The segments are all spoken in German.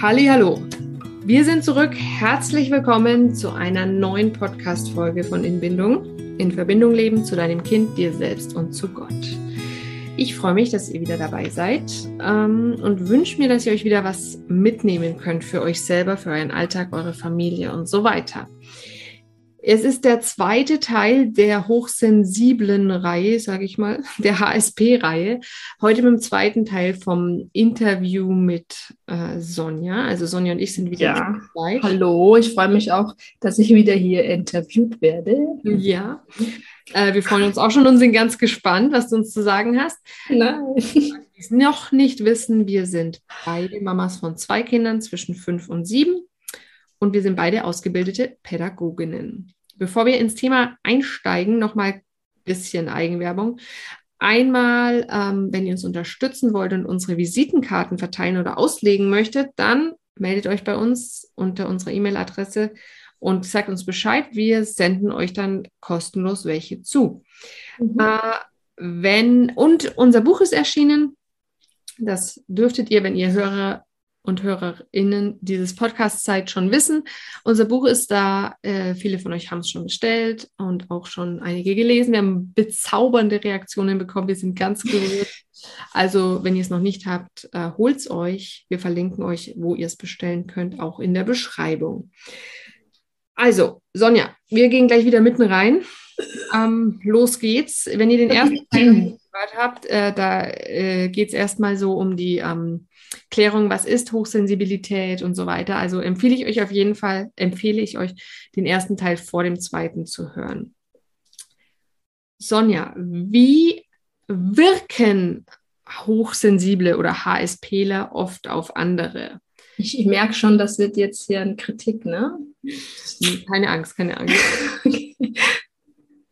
Hallo, wir sind zurück. Herzlich willkommen zu einer neuen Podcast-Folge von Inbindung. In Verbindung leben zu deinem Kind, dir selbst und zu Gott. Ich freue mich, dass ihr wieder dabei seid ähm, und wünsche mir, dass ihr euch wieder was mitnehmen könnt für euch selber, für euren Alltag, eure Familie und so weiter. Es ist der zweite Teil der hochsensiblen Reihe, sage ich mal, der HSP-Reihe. Heute mit dem zweiten Teil vom Interview mit äh, Sonja. Also Sonja und ich sind wieder ja. dabei. Hallo, ich freue mich auch, dass ich wieder hier interviewt werde. Ja, äh, wir freuen uns auch schon und sind ganz gespannt, was du uns zu sagen hast. Nein. Die es noch nicht wissen, wir sind beide Mamas von zwei Kindern zwischen fünf und sieben und wir sind beide ausgebildete Pädagoginnen. Bevor wir ins Thema einsteigen, nochmal ein bisschen Eigenwerbung. Einmal, ähm, wenn ihr uns unterstützen wollt und unsere Visitenkarten verteilen oder auslegen möchtet, dann meldet euch bei uns unter unserer E-Mail-Adresse und sagt uns Bescheid. Wir senden euch dann kostenlos welche zu. Mhm. Äh, wenn, und unser Buch ist erschienen. Das dürftet ihr, wenn ihr Hörer und HörerInnen dieses Podcasts seid, schon wissen. Unser Buch ist da. Äh, viele von euch haben es schon bestellt und auch schon einige gelesen. Wir haben bezaubernde Reaktionen bekommen. Wir sind ganz gerührt. Also, wenn ihr es noch nicht habt, äh, holt es euch. Wir verlinken euch, wo ihr es bestellen könnt, auch in der Beschreibung. Also, Sonja, wir gehen gleich wieder mitten rein. Ähm, los geht's. Wenn ihr den ersten Teil gehört habt, äh, da äh, geht es erstmal so um die ähm, Klärung, was ist Hochsensibilität und so weiter. Also empfehle ich euch auf jeden Fall, empfehle ich euch, den ersten Teil vor dem zweiten zu hören. Sonja, wie wirken Hochsensible oder HSPler oft auf andere? Ich, ich merke schon, das wird jetzt hier eine Kritik, ne? Keine Angst, keine Angst. okay.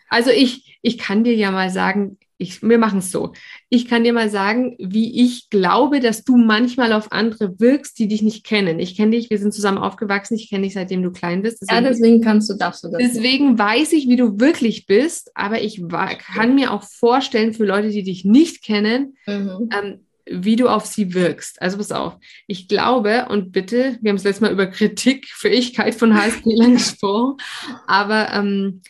Also ich, ich kann dir ja mal sagen, ich, wir machen es so. Ich kann dir mal sagen, wie ich glaube, dass du manchmal auf andere wirkst, die dich nicht kennen. Ich kenne dich, wir sind zusammen aufgewachsen, ich kenne dich, seitdem du klein bist. Deswegen, ja, deswegen kannst du, darfst du das. Deswegen nicht. weiß ich, wie du wirklich bist, aber ich kann mir auch vorstellen, für Leute, die dich nicht kennen, mhm. ähm, wie du auf sie wirkst. Also pass auf, ich glaube, und bitte, wir haben es letztes Mal über Kritik, Fähigkeit von HSP gesprochen, aber ähm,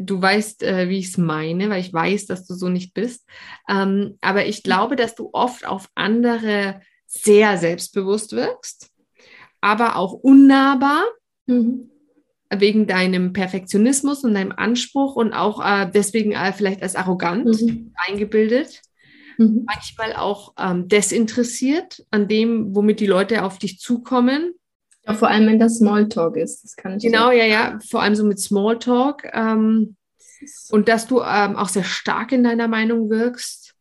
du weißt, äh, wie ich es meine, weil ich weiß, dass du so nicht bist. Ähm, aber ich glaube, dass du oft auf andere sehr selbstbewusst wirkst, aber auch unnahbar. Mhm. Wegen deinem Perfektionismus und deinem Anspruch und auch äh, deswegen äh, vielleicht als arrogant mhm. eingebildet. Mhm. Manchmal auch ähm, desinteressiert an dem, womit die Leute auf dich zukommen ja, vor allem, wenn das Smalltalk ist. Das kann ich genau, sagen. ja, ja. Vor allem so mit Smalltalk. Ähm, und dass du ähm, auch sehr stark in deiner Meinung wirkst.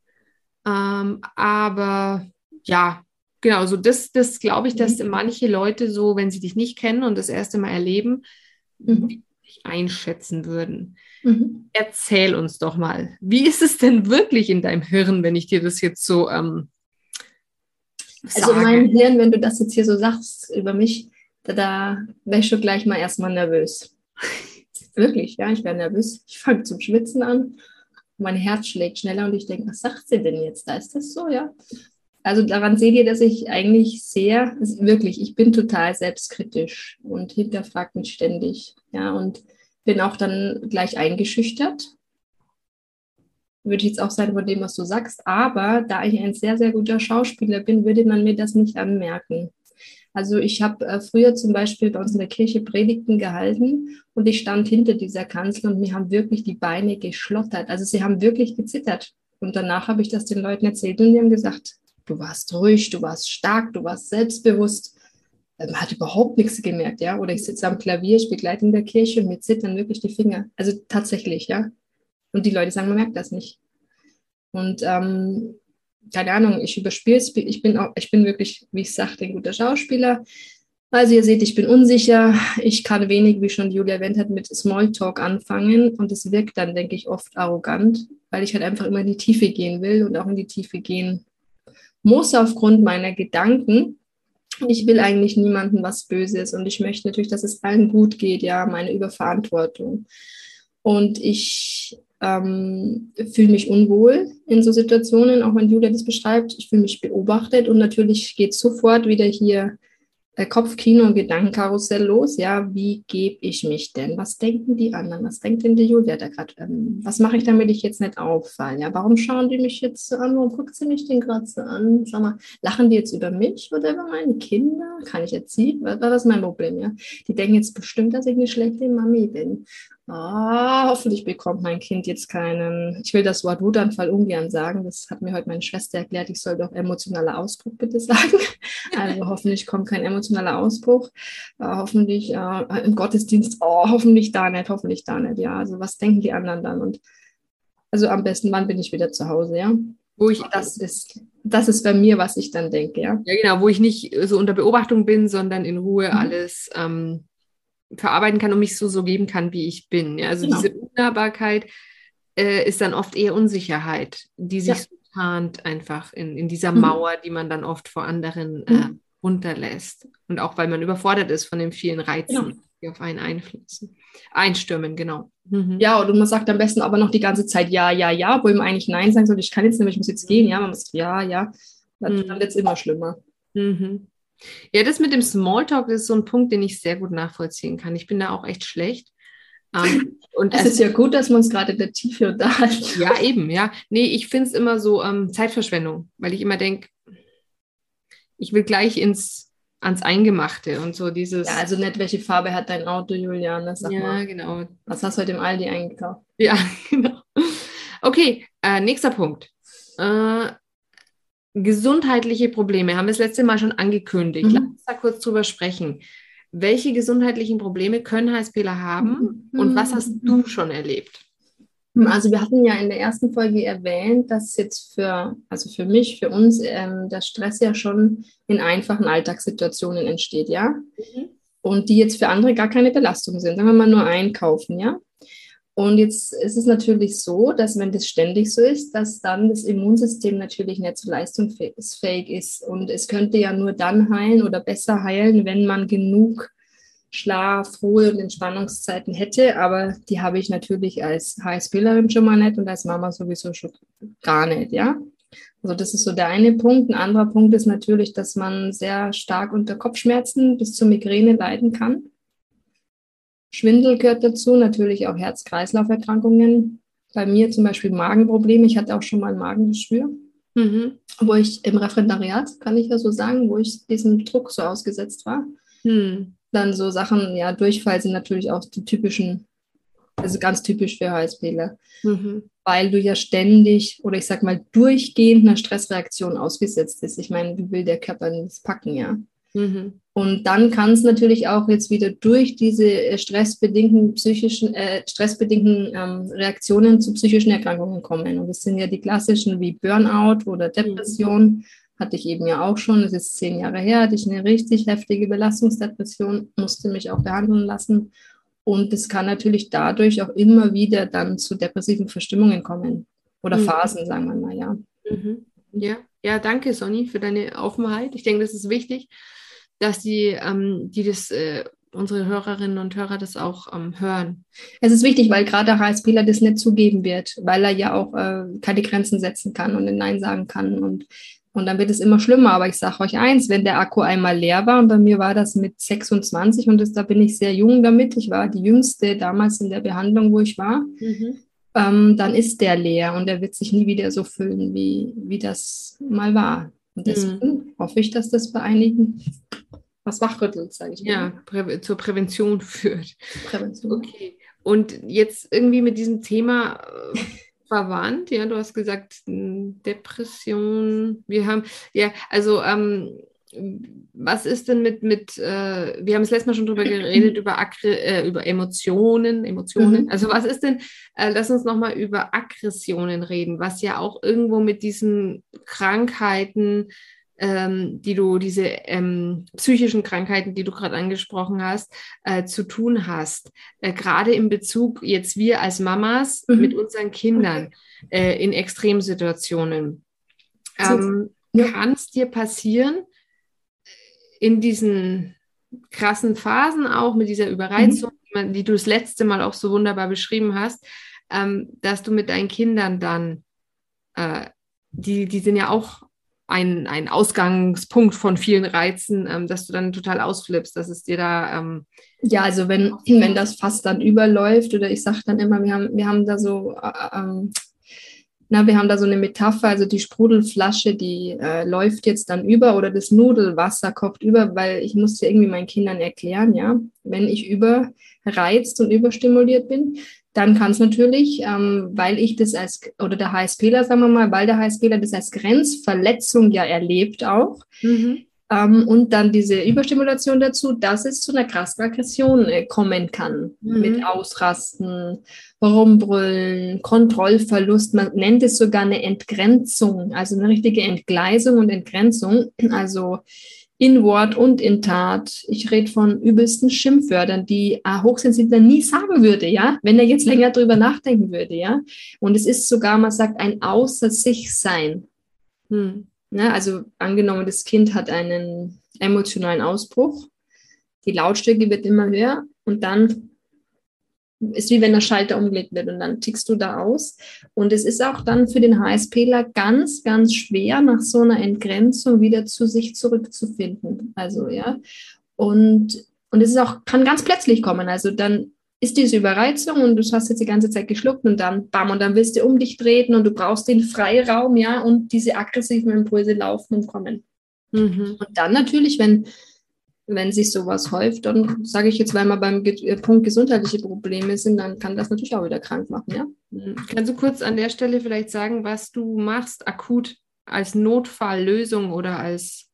Ähm, aber ja, genau, so das, das glaube ich, dass mhm. manche Leute so, wenn sie dich nicht kennen und das erste Mal erleben, mhm. dich einschätzen würden. Mhm. Erzähl uns doch mal, wie ist es denn wirklich in deinem Hirn, wenn ich dir das jetzt so ähm, also in meinem Hirn, wenn du das jetzt hier so sagst über mich, da, da wäre ich schon gleich mal erstmal nervös. Wirklich, ja, ich wäre nervös. Ich fange zum Schwitzen an. Mein Herz schlägt schneller und ich denke, was sagt sie denn jetzt? Da ist das so, ja. Also daran seht ihr, dass ich eigentlich sehr, wirklich, ich bin total selbstkritisch und hinterfrage mich ständig, ja, und bin auch dann gleich eingeschüchtert. Würde ich jetzt auch sagen von dem, was du sagst. Aber da ich ein sehr, sehr guter Schauspieler bin, würde man mir das nicht anmerken. Also ich habe äh, früher zum Beispiel bei uns in der Kirche Predigten gehalten und ich stand hinter dieser Kanzel und mir haben wirklich die Beine geschlottert. Also sie haben wirklich gezittert. Und danach habe ich das den Leuten erzählt und die haben gesagt, du warst ruhig, du warst stark, du warst selbstbewusst. Man hat überhaupt nichts gemerkt, ja. Oder ich sitze am Klavier, ich begleite in der Kirche und mir zittern wirklich die Finger. Also tatsächlich, ja. Und die Leute sagen, man merkt das nicht. Und ähm, keine Ahnung, ich überspiele es. Ich bin auch, ich bin wirklich, wie ich sagte, ein guter Schauspieler. Also ihr seht, ich bin unsicher. Ich kann wenig, wie schon Julia erwähnt hat, mit Smalltalk anfangen. Und es wirkt dann, denke ich, oft arrogant, weil ich halt einfach immer in die Tiefe gehen will und auch in die Tiefe gehen muss aufgrund meiner Gedanken. Ich will eigentlich niemandem was Böses und ich möchte natürlich, dass es allen gut geht, ja, meine Überverantwortung. Und ich ähm, fühle mich unwohl in so Situationen, auch wenn Julia das beschreibt. Ich fühle mich beobachtet und natürlich geht sofort wieder hier äh, Kopfkino und Gedankenkarussell los. Ja, wie gebe ich mich denn? Was denken die anderen? Was denkt denn die Julia da gerade? Ähm, was mache ich, damit ich jetzt nicht auffallen? Ja, warum schauen die mich jetzt so an? Warum guckt sie mich denn gerade so an? Sag mal, lachen die jetzt über mich oder über meine Kinder? Kann ich sie? Was, was ist mein Problem? Ja, die denken jetzt bestimmt, dass ich eine schlechte Mami bin. Ah, hoffentlich bekommt mein Kind jetzt keinen, ich will das Wort Wutanfall ungern sagen, das hat mir heute meine Schwester erklärt, ich soll doch emotionaler Ausbruch bitte sagen. Also hoffentlich kommt kein emotionaler Ausbruch. Äh, hoffentlich äh, im Gottesdienst, oh, hoffentlich da nicht, hoffentlich da nicht. Ja, also was denken die anderen dann? Und also am besten, wann bin ich wieder zu Hause, ja? Wo ich, das ist, das ist bei mir, was ich dann denke, ja. Ja, genau, wo ich nicht so unter Beobachtung bin, sondern in Ruhe mhm. alles ähm, verarbeiten kann und mich so, so geben kann, wie ich bin. Ja, also genau. diese Unnahbarkeit äh, ist dann oft eher Unsicherheit, die sich ja. so tarnt einfach in, in dieser mhm. Mauer, die man dann oft vor anderen äh, mhm. runterlässt. Und auch weil man überfordert ist von den vielen Reizen, genau. die auf einen einfließen. Einstürmen, genau. Mhm. Ja, und man sagt am besten aber noch die ganze Zeit ja, ja, ja, wo man eigentlich Nein sagen soll, ich kann jetzt nicht, ich muss jetzt gehen, ja, man muss ja, ja. Dann, mhm. wird es immer schlimmer. Mhm. Ja, das mit dem Smalltalk ist so ein Punkt, den ich sehr gut nachvollziehen kann. Ich bin da auch echt schlecht. Ähm, und es ist ja gut, dass wir uns gerade in der Tiefe unterhalten. Ja, eben, ja. Nee, ich finde es immer so ähm, Zeitverschwendung, weil ich immer denke, ich will gleich ins, ans Eingemachte und so dieses. Ja, also nicht, welche Farbe hat dein Auto, Juliane? Sag ja, mal. genau. Was hast du heute im Aldi eingekauft? Ja, genau. Okay, äh, nächster Punkt. Äh, gesundheitliche Probleme haben wir das letzte Mal schon angekündigt. Mhm. Lass uns da kurz drüber sprechen. Welche gesundheitlichen Probleme können HSPler haben mhm. und was hast du schon erlebt? Also wir hatten ja in der ersten Folge erwähnt, dass jetzt für, also für mich, für uns, ähm, der Stress ja schon in einfachen Alltagssituationen entsteht, ja. Mhm. Und die jetzt für andere gar keine Belastung sind. Sagen wir mal nur einkaufen, ja. Und jetzt ist es natürlich so, dass wenn das ständig so ist, dass dann das Immunsystem natürlich nicht so leistungsfähig ist. Und es könnte ja nur dann heilen oder besser heilen, wenn man genug Schlaf, Ruhe und Entspannungszeiten hätte. Aber die habe ich natürlich als HSPlerin schon mal nicht und als Mama sowieso schon gar nicht, ja. Also das ist so der eine Punkt. Ein anderer Punkt ist natürlich, dass man sehr stark unter Kopfschmerzen bis zur Migräne leiden kann. Schwindel gehört dazu, natürlich auch Herz-Kreislauf-Erkrankungen. Bei mir zum Beispiel Magenprobleme. Ich hatte auch schon mal ein Magengeschwür, mhm. wo ich im Referendariat, kann ich ja so sagen, wo ich diesem Druck so ausgesetzt war. Mhm. Dann so Sachen, ja, Durchfall sind natürlich auch die typischen, also ganz typisch für HSPler, mhm. weil du ja ständig oder ich sag mal durchgehend einer Stressreaktion ausgesetzt bist. Ich meine, wie will der Körper das packen, ja? Mhm. Und dann kann es natürlich auch jetzt wieder durch diese äh, stressbedingten psychischen, äh, stressbedingten ähm, Reaktionen zu psychischen Erkrankungen kommen. Und das sind ja die klassischen wie Burnout oder mhm. Depression. Mhm. Hatte ich eben ja auch schon. Das ist zehn Jahre her. Hatte ich eine richtig heftige Belastungsdepression, musste mich auch behandeln lassen. Und es kann natürlich dadurch auch immer wieder dann zu depressiven Verstimmungen kommen. Oder mhm. Phasen, sagen wir mal, ja. Mhm. Ja, ja, danke, Sonny, für deine Offenheit. Ich denke, das ist wichtig dass die, ähm, die das, äh, unsere Hörerinnen und Hörer das auch ähm, hören. Es ist wichtig, weil gerade der HSPler das nicht zugeben wird, weil er ja auch äh, keine Grenzen setzen kann und Nein sagen kann und und dann wird es immer schlimmer. Aber ich sage euch eins, wenn der Akku einmal leer war, und bei mir war das mit 26 und das, da bin ich sehr jung damit, ich war die jüngste damals in der Behandlung, wo ich war, mhm. ähm, dann ist der leer und der wird sich nie wieder so füllen, wie, wie das mal war. Und deswegen mhm. hoffe ich, dass das bei einigen was wachrüttelt, sage ich mal. Ja, prä zur Prävention führt. Prävention. Okay. Und jetzt irgendwie mit diesem Thema äh, verwandt, ja, du hast gesagt, Depression. Wir haben, ja, also ähm, was ist denn mit, mit äh, wir haben es letztes Mal schon drüber geredet, über, Aggre äh, über Emotionen, Emotionen. Mhm. Also was ist denn, äh, lass uns nochmal über Aggressionen reden, was ja auch irgendwo mit diesen Krankheiten ähm, die du, diese ähm, psychischen Krankheiten, die du gerade angesprochen hast, äh, zu tun hast. Äh, gerade in Bezug jetzt wir als Mamas mhm. mit unseren Kindern äh, in Extremsituationen. Ähm, ja. Kann es dir passieren, in diesen krassen Phasen auch mit dieser Überreizung, mhm. die du das letzte Mal auch so wunderbar beschrieben hast, ähm, dass du mit deinen Kindern dann, äh, die, die sind ja auch ein, ein Ausgangspunkt von vielen Reizen, ähm, dass du dann total ausflippst, dass es dir da. Ähm, ja, also wenn, wenn das fast dann überläuft oder ich sage dann immer, wir haben, wir haben da so. Äh, ähm, na, wir haben da so eine Metapher, also die Sprudelflasche, die äh, läuft jetzt dann über oder das Nudelwasser kocht über, weil ich musste irgendwie meinen Kindern erklären, ja, wenn ich überreizt und überstimuliert bin, dann kann es natürlich, ähm, weil ich das als, oder der HSPler, sagen wir mal, weil der HSPler das als Grenzverletzung ja erlebt auch, mhm. ähm, und dann diese Überstimulation dazu, dass es zu einer krassen Aggression äh, kommen kann, mhm. mit Ausrasten, Rumbrüllen, Kontrollverlust, man nennt es sogar eine Entgrenzung, also eine richtige Entgleisung und Entgrenzung, also in Wort und in Tat. Ich rede von übelsten Schimpfwörtern, die ein Hochsensibler nie sagen würde, ja, wenn er jetzt länger drüber nachdenken würde, ja. Und es ist sogar, man sagt, ein Außer sich sein. Hm. Ja, also angenommen, das Kind hat einen emotionalen Ausbruch, die Lautstärke wird immer höher und dann ist wie wenn der Schalter umgelegt wird und dann tickst du da aus. Und es ist auch dann für den HSPler ganz, ganz schwer, nach so einer Entgrenzung wieder zu sich zurückzufinden. Also, ja. Und, und es ist auch, kann ganz plötzlich kommen. Also dann ist diese Überreizung und du hast jetzt die ganze Zeit geschluckt und dann bam und dann willst du um dich treten und du brauchst den Freiraum, ja, und diese aggressiven Impulse laufen und kommen. Mhm. Und dann natürlich, wenn wenn sich sowas häuft, dann sage ich jetzt, weil wir beim äh, Punkt gesundheitliche Probleme sind, dann kann das natürlich auch wieder krank machen, ja. Mhm. Kannst du kurz an der Stelle vielleicht sagen, was du machst akut als Notfalllösung oder als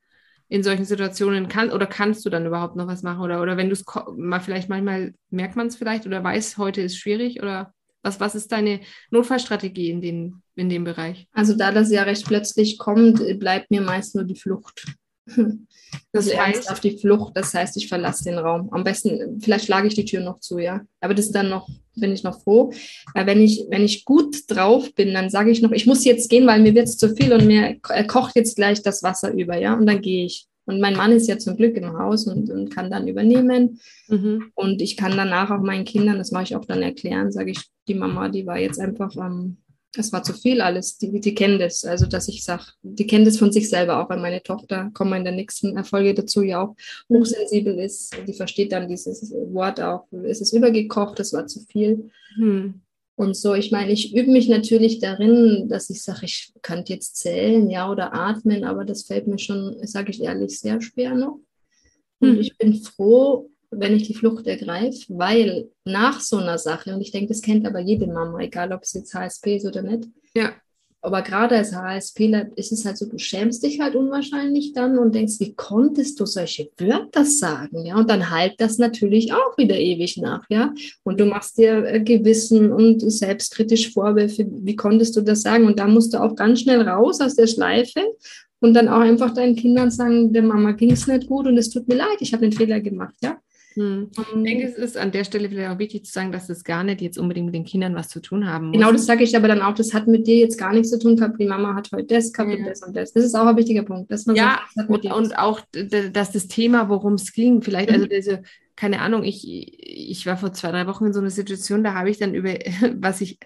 in solchen Situationen kann oder kannst du dann überhaupt noch was machen oder oder wenn du es mal vielleicht manchmal merkt man es vielleicht oder weiß heute ist schwierig oder was was ist deine Notfallstrategie in dem in dem Bereich? Also da das ja recht plötzlich kommt, bleibt mir meist nur die Flucht. Das also heißt auf die Flucht, das heißt, ich verlasse den Raum. Am besten, vielleicht schlage ich die Tür noch zu, ja. Aber das ist dann noch, bin ich noch froh. Weil wenn ich, wenn ich gut drauf bin, dann sage ich noch, ich muss jetzt gehen, weil mir wird es zu viel und mir kocht jetzt gleich das Wasser über, ja. Und dann gehe ich. Und mein Mann ist ja zum Glück im Haus und, und kann dann übernehmen. Mhm. Und ich kann danach auch meinen Kindern, das mache ich auch dann erklären, sage ich, die Mama, die war jetzt einfach ähm, es war zu viel alles. Die, die kennen das. Also, dass ich sage, die kennen das von sich selber auch, weil meine Tochter, kommen wir in der nächsten Folge dazu, ja auch hochsensibel ist. Die versteht dann dieses Wort auch. Es ist übergekocht, das war zu viel. Mhm. Und so, ich meine, ich übe mich natürlich darin, dass ich sage, ich könnte jetzt zählen, ja, oder atmen, aber das fällt mir schon, sage ich ehrlich, sehr schwer noch. Und mhm. ich bin froh, wenn ich die Flucht ergreife, weil nach so einer Sache, und ich denke, das kennt aber jede Mama, egal ob es jetzt HSP ist oder nicht. Ja. Aber gerade als HSPler ist es halt so, du schämst dich halt unwahrscheinlich dann und denkst, wie konntest du solche Wörter sagen? Ja, und dann halt das natürlich auch wieder ewig nach, ja. Und du machst dir äh, Gewissen und selbstkritisch Vorwürfe, wie konntest du das sagen? Und da musst du auch ganz schnell raus aus der Schleife und dann auch einfach deinen Kindern sagen, der Mama ging es nicht gut und es tut mir leid, ich habe den Fehler gemacht, ja. Hm. Ich denke, es ist an der Stelle vielleicht auch wichtig zu sagen, dass es gar nicht jetzt unbedingt mit den Kindern was zu tun haben muss. Genau, das sage ich aber dann auch, das hat mit dir jetzt gar nichts zu tun gehabt. Die Mama hat heute das gehabt ja. und das und das. Das ist auch ein wichtiger Punkt. Dass man ja, sagt, und, und auch, dass das Thema, worum es ging, vielleicht, also mhm. also diese, keine Ahnung, ich, ich war vor zwei, drei Wochen in so einer Situation, da habe ich dann über, was ich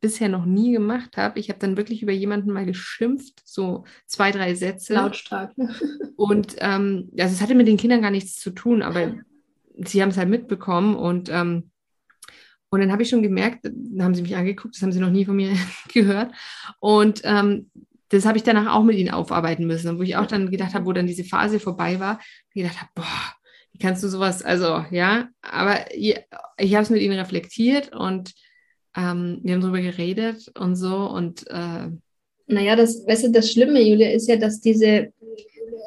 bisher noch nie gemacht habe. Ich habe dann wirklich über jemanden mal geschimpft, so zwei, drei Sätze. Lautstark. Und ähm, also es hatte mit den Kindern gar nichts zu tun, aber sie haben es halt mitbekommen und, ähm, und dann habe ich schon gemerkt, dann haben sie mich angeguckt, das haben sie noch nie von mir gehört. Und ähm, das habe ich danach auch mit ihnen aufarbeiten müssen. Und wo ich auch dann gedacht habe, wo dann diese Phase vorbei war, gedacht habe, boah, wie kannst du sowas, also ja, aber ich, ich habe es mit ihnen reflektiert und ähm, wir haben darüber geredet und so und äh, naja, das, weißt du, das Schlimme, Julia, ist ja, dass diese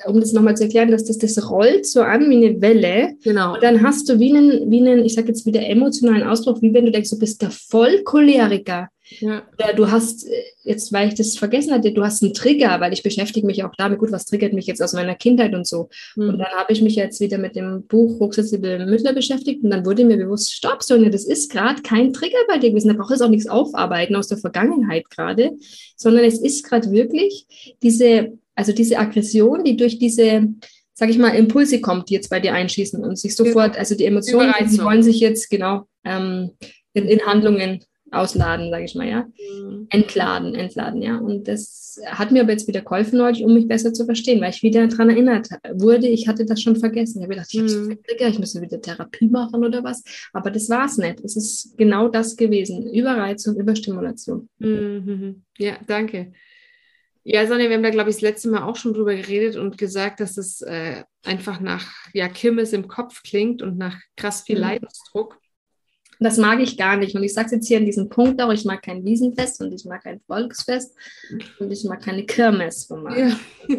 um das nochmal zu erklären, dass das, das rollt so an wie eine Welle. Genau. Und dann hast du wie einen, wie einen, ich sage jetzt wieder emotionalen Ausdruck, wie wenn du denkst, du bist der Vollcholeriker. Ja. Oder du hast, jetzt weil ich das vergessen hatte, du hast einen Trigger, weil ich beschäftige mich auch damit, gut, was triggert mich jetzt aus meiner Kindheit und so. Mhm. Und dann habe ich mich jetzt wieder mit dem Buch Hochsensible Mütter beschäftigt und dann wurde mir bewusst, stopp, Sonja, das ist gerade kein Trigger bei dir gewesen. Da braucht es auch nichts aufarbeiten aus der Vergangenheit gerade, sondern es ist gerade wirklich diese also diese Aggression, die durch diese, sag ich mal, Impulse kommt, die jetzt bei dir einschießen und sich sofort, also die Emotionen, die wollen sich jetzt genau ähm, in, in, Handlungen ausladen, sage ich mal, ja. Mhm. Entladen, entladen, ja. Und das hat mir aber jetzt wieder geholfen neulich, um mich besser zu verstehen, weil ich wieder daran erinnert wurde, ich hatte das schon vergessen. Ich habe gedacht, ich, mhm. ich müsste wieder Therapie machen oder was. Aber das war es nicht. Es ist genau das gewesen. Überreizung, Überstimulation. Mhm. Ja, danke. Ja, Sonja, wir haben da, glaube ich, das letzte Mal auch schon drüber geredet und gesagt, dass es äh, einfach nach ja, Kirmes im Kopf klingt und nach krass viel mhm. Leidensdruck. Das mag ich gar nicht. Und ich sage es jetzt hier an diesem Punkt auch, ich mag kein Wiesenfest und ich mag kein Volksfest und ich mag keine Kirmes. Ja.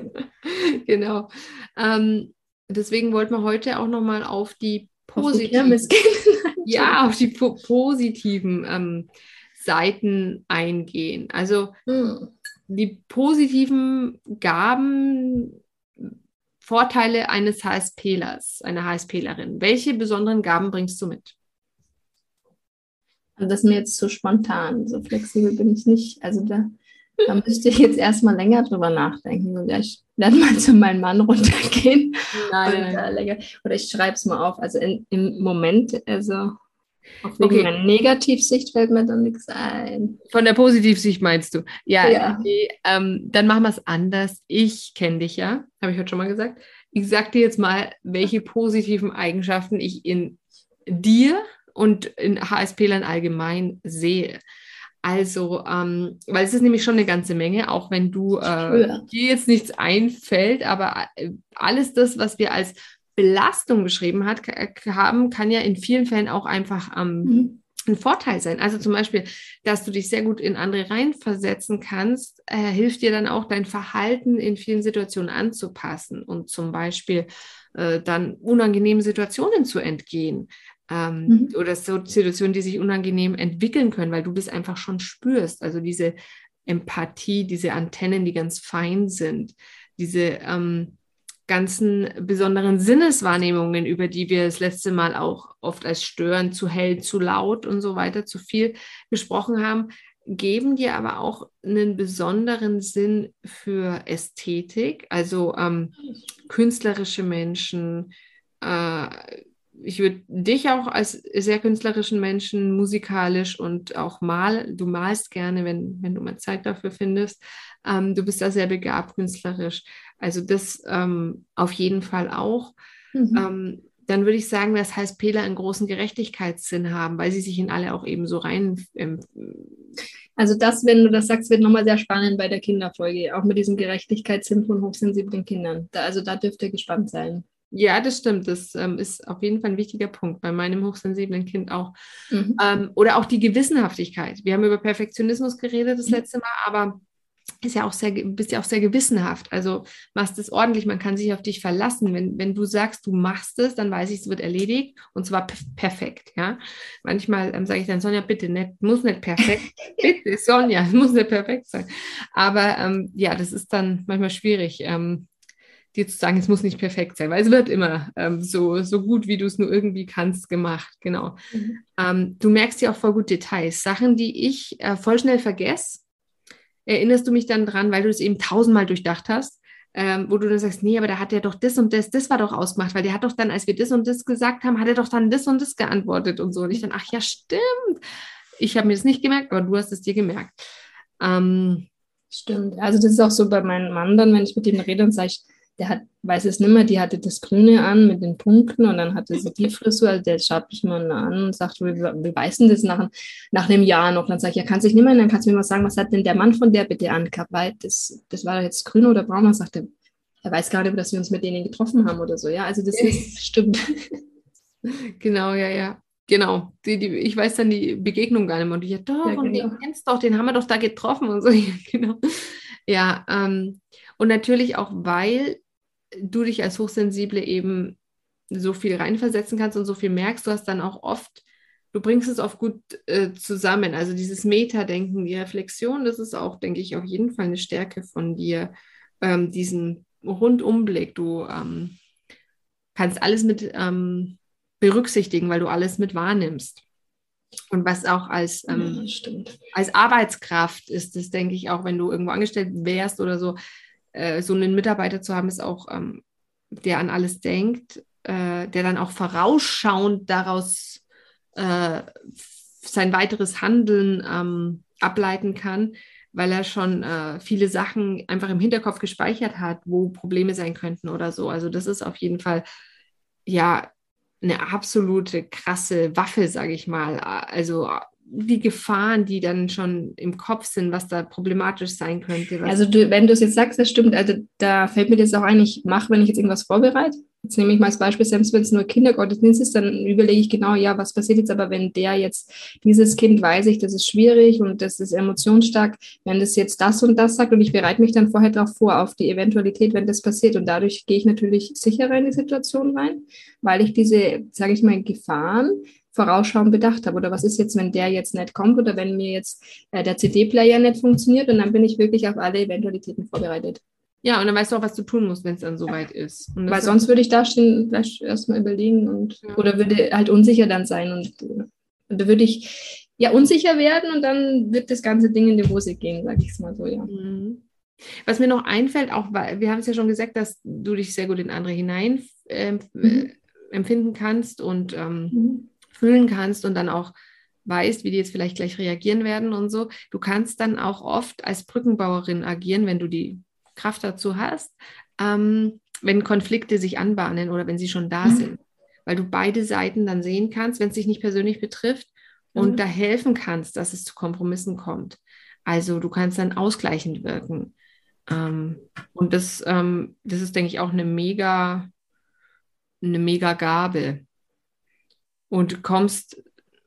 genau. Ähm, deswegen wollten wir heute auch nochmal auf die positiven, auf die ja, auf die po positiven ähm, Seiten eingehen. Also hm. Die positiven Gaben, Vorteile eines HSPlers, einer HSPlerin. Welche besonderen Gaben bringst du mit? Also das ist mir jetzt zu spontan. So flexibel bin ich nicht. Also da, da müsste ich jetzt erstmal länger drüber nachdenken. Und ich werde mal zu meinem Mann runtergehen. Nein, und, äh, oder ich schreibe es mal auf. Also in, im Moment, also auf okay. meiner Negativsicht fällt mir dann nichts ein. Von der Positivsicht meinst du? Ja, ja. Okay, ähm, dann machen wir es anders. Ich kenne dich ja, habe ich heute schon mal gesagt. Ich sage dir jetzt mal, welche positiven Eigenschaften ich in dir und in HSP-Lern allgemein sehe. Also, ähm, weil es ist nämlich schon eine ganze Menge, auch wenn du äh, dir jetzt nichts einfällt, aber äh, alles das, was wir als Belastung beschrieben hat, haben, kann ja in vielen Fällen auch einfach ähm, mhm. ein Vorteil sein. Also zum Beispiel, dass du dich sehr gut in andere reinversetzen kannst, äh, hilft dir dann auch dein Verhalten in vielen Situationen anzupassen und zum Beispiel äh, dann unangenehmen Situationen zu entgehen ähm, mhm. oder so Situationen, die sich unangenehm entwickeln können, weil du das einfach schon spürst. Also diese Empathie, diese Antennen, die ganz fein sind, diese ähm, ganzen besonderen Sinneswahrnehmungen, über die wir das letzte Mal auch oft als stören, zu hell, zu laut und so weiter, zu viel gesprochen haben, geben dir aber auch einen besonderen Sinn für Ästhetik, also ähm, künstlerische Menschen, äh, ich würde dich auch als sehr künstlerischen Menschen, musikalisch und auch mal, du malst gerne, wenn, wenn du mal Zeit dafür findest. Ähm, du bist da sehr begabt künstlerisch. Also das ähm, auf jeden Fall auch. Mhm. Ähm, dann würde ich sagen, dass HSPler einen großen Gerechtigkeitssinn haben, weil sie sich in alle auch eben so rein. Ähm, also das, wenn du das sagst, wird nochmal sehr spannend bei der Kinderfolge, auch mit diesem Gerechtigkeitssinn von hochsensiblen Kindern. Da, also da dürft ihr gespannt sein. Ja, das stimmt. Das ähm, ist auf jeden Fall ein wichtiger Punkt bei meinem hochsensiblen Kind auch. Mhm. Ähm, oder auch die Gewissenhaftigkeit. Wir haben über Perfektionismus geredet das mhm. letzte Mal, aber ist ja auch sehr, bist ja auch sehr gewissenhaft. Also machst es ordentlich, man kann sich auf dich verlassen. Wenn, wenn du sagst, du machst es, dann weiß ich, es wird erledigt und zwar perfekt. Ja? Manchmal ähm, sage ich dann, Sonja, bitte nicht, muss nicht perfekt. bitte, Sonja, es muss nicht perfekt sein. Aber ähm, ja, das ist dann manchmal schwierig. Ähm, dir zu sagen, es muss nicht perfekt sein, weil es wird immer ähm, so, so gut, wie du es nur irgendwie kannst, gemacht. Genau. Mhm. Ähm, du merkst ja auch voll gut Details. Sachen, die ich äh, voll schnell vergesse, erinnerst du mich dann dran, weil du es eben tausendmal durchdacht hast. Ähm, wo du dann sagst, nee, aber da hat er doch das und das, das war doch ausgemacht, weil der hat doch dann, als wir das und das gesagt haben, hat er doch dann das und das geantwortet und so. Und ich dann, ach ja, stimmt. Ich habe mir das nicht gemerkt, aber du hast es dir gemerkt. Ähm, stimmt. Also das ist auch so bei meinem Mann dann, wenn ich mit ihm rede und sage der hat, weiß es nicht mehr, die hatte das Grüne an mit den Punkten und dann hatte sie die Frisur, also der schaut mich mal an und sagt, wie, wie weißt du das nach, nach einem Jahr noch? Dann sage ich, ja, kannst du dich nicht mehr, dann kannst du mir mal sagen, was hat denn der Mann von der bitte angehabt, weil das, das war jetzt grün oder braun, dann sagt er, er weiß gar nicht, dass wir uns mit denen getroffen haben oder so, ja, also das ist, stimmt. Genau, ja, ja. Genau, die, die, ich weiß dann die Begegnung gar nicht mehr. Und ich ja, doch, ja, genau. und den kennst doch, den haben wir doch da getroffen und so. genau. Ja, ähm, und natürlich auch, weil du dich als Hochsensible eben so viel reinversetzen kannst und so viel merkst, du hast dann auch oft, du bringst es oft gut äh, zusammen. Also dieses Metadenken, die Reflexion, das ist auch, denke ich, auf jeden Fall eine Stärke von dir, ähm, diesen Rundumblick. Du ähm, kannst alles mit ähm, berücksichtigen, weil du alles mit wahrnimmst. Und was auch als, ähm, ja, als Arbeitskraft ist, das denke ich auch, wenn du irgendwo angestellt wärst oder so, äh, so einen Mitarbeiter zu haben, ist auch, ähm, der an alles denkt, äh, der dann auch vorausschauend daraus äh, sein weiteres Handeln ähm, ableiten kann, weil er schon äh, viele Sachen einfach im Hinterkopf gespeichert hat, wo Probleme sein könnten oder so. Also das ist auf jeden Fall ja eine absolute krasse Waffe, sage ich mal. Also die Gefahren, die dann schon im Kopf sind, was da problematisch sein könnte. Also du, wenn du es jetzt sagst, das stimmt, also da fällt mir das auch ein, ich mache, wenn ich jetzt irgendwas vorbereite, Jetzt nehme ich mal als Beispiel, selbst wenn es nur Kindergottesdienst ist, dann überlege ich genau, ja, was passiert jetzt? Aber, wenn der jetzt, dieses Kind weiß ich, das ist schwierig und das ist emotionsstark, wenn das jetzt das und das sagt und ich bereite mich dann vorher darauf vor, auf die Eventualität, wenn das passiert. Und dadurch gehe ich natürlich sicherer in die Situation rein, weil ich diese, sage ich mal, Gefahren vorausschauend bedacht habe. Oder was ist jetzt, wenn der jetzt nicht kommt oder wenn mir jetzt äh, der CD-Player nicht funktioniert und dann bin ich wirklich auf alle Eventualitäten vorbereitet. Ja, und dann weißt du auch, was du tun musst, wenn es dann soweit ist. Weil sonst würde ich da stehen, vielleicht erstmal überlegen und ja. oder würde halt unsicher dann sein und, und da würde ich ja unsicher werden und dann wird das ganze Ding in die Hose gehen, sag ich es mal so, ja. Mhm. Was mir noch einfällt, auch weil wir haben es ja schon gesagt, dass du dich sehr gut in andere hinein ähm, mhm. äh, empfinden kannst und ähm, mhm. Fühlen kannst und dann auch weißt, wie die jetzt vielleicht gleich reagieren werden und so. Du kannst dann auch oft als Brückenbauerin agieren, wenn du die Kraft dazu hast, ähm, wenn Konflikte sich anbahnen oder wenn sie schon da mhm. sind. Weil du beide Seiten dann sehen kannst, wenn es dich nicht persönlich betrifft und mhm. da helfen kannst, dass es zu Kompromissen kommt. Also du kannst dann ausgleichend wirken. Ähm, und das, ähm, das ist, denke ich, auch eine mega, eine mega Gabe. Und kommst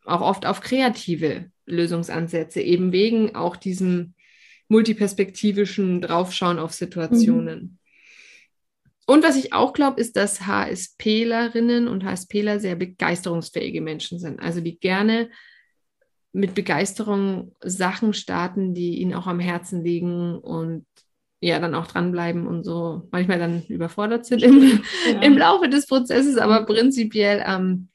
auch oft auf kreative Lösungsansätze, eben wegen auch diesem multiperspektivischen Draufschauen auf Situationen. Mhm. Und was ich auch glaube, ist, dass HSPlerinnen und HSPler sehr begeisterungsfähige Menschen sind. Also die gerne mit Begeisterung Sachen starten, die ihnen auch am Herzen liegen und ja, dann auch dranbleiben und so manchmal dann überfordert sind im, ja. im Laufe des Prozesses, aber prinzipiell ähm,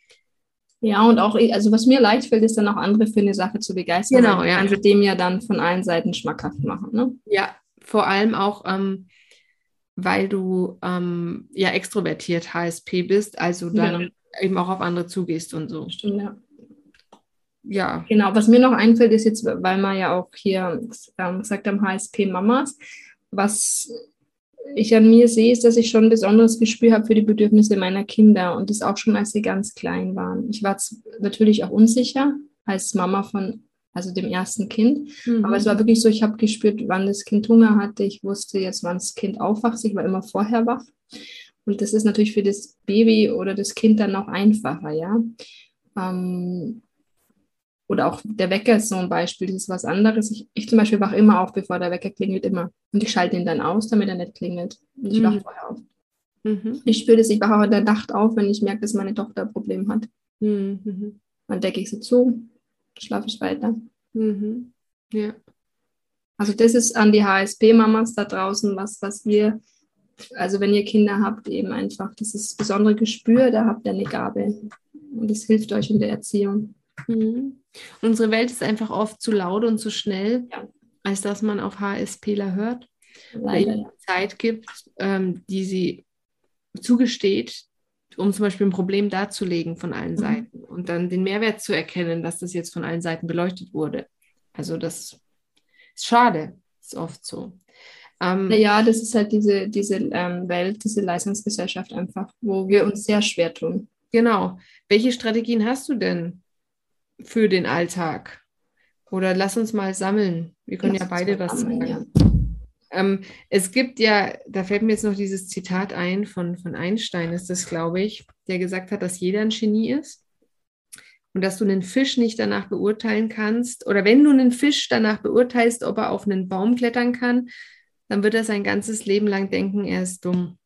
ja, und auch, also was mir leicht fällt, ist dann auch andere für eine Sache zu begeistern. Genau, ja. Also dem ja dann von allen Seiten schmackhaft machen. Ne? Ja, vor allem auch, ähm, weil du ähm, ja extrovertiert HSP bist, also dann ja. eben auch auf andere zugehst und so. Stimmt, ja. Ja. Genau, was mir noch einfällt, ist jetzt, weil wir ja auch hier ähm, gesagt haben, HSP-Mamas, was ich an mir sehe, ist, dass ich schon ein besonderes Gespür habe für die Bedürfnisse meiner Kinder und das auch schon, als sie ganz klein waren. Ich war natürlich auch unsicher als Mama von also dem ersten Kind. Mhm. Aber es war wirklich so, ich habe gespürt, wann das Kind Hunger hatte. Ich wusste jetzt, wann das Kind aufwacht. Ich war immer vorher wach. Und das ist natürlich für das Baby oder das Kind dann auch einfacher, ja. Ähm, oder auch der Wecker ist so ein Beispiel, das ist was anderes. Ich, ich zum Beispiel wache immer auf, bevor der Wecker klingelt, immer. Und ich schalte ihn dann aus, damit er nicht klingelt. Und ich mhm. wache vorher auf. Mhm. Ich spüre das, ich wache auch in der Nacht auf, wenn ich merke, dass meine Tochter ein Problem hat. Mhm. Dann decke ich sie zu, schlafe ich weiter. Mhm. Ja. Also das ist an die HSP-Mamas da draußen, was, was ihr, also wenn ihr Kinder habt, eben einfach, das ist das besondere Gespür, da habt ihr eine Gabe. Und das hilft euch in der Erziehung. Mhm. Unsere Welt ist einfach oft zu laut und zu schnell, ja. als dass man auf HSPler hört. Leider, ja. Zeit gibt, ähm, die sie zugesteht, um zum Beispiel ein Problem darzulegen von allen mhm. Seiten und dann den Mehrwert zu erkennen, dass das jetzt von allen Seiten beleuchtet wurde. Also das ist schade, ist oft so. Ähm, naja, das ist halt diese, diese ähm, Welt, diese Leistungsgesellschaft einfach, wo wir uns sehr schwer tun. Genau. Welche Strategien hast du denn, für den Alltag? Oder lass uns mal sammeln. Wir können lass ja beide was sammeln, sagen. Ja. Ähm, es gibt ja, da fällt mir jetzt noch dieses Zitat ein von, von Einstein, ist das, glaube ich, der gesagt hat, dass jeder ein Genie ist und dass du einen Fisch nicht danach beurteilen kannst. Oder wenn du einen Fisch danach beurteilst, ob er auf einen Baum klettern kann, dann wird er sein ganzes Leben lang denken, er ist dumm.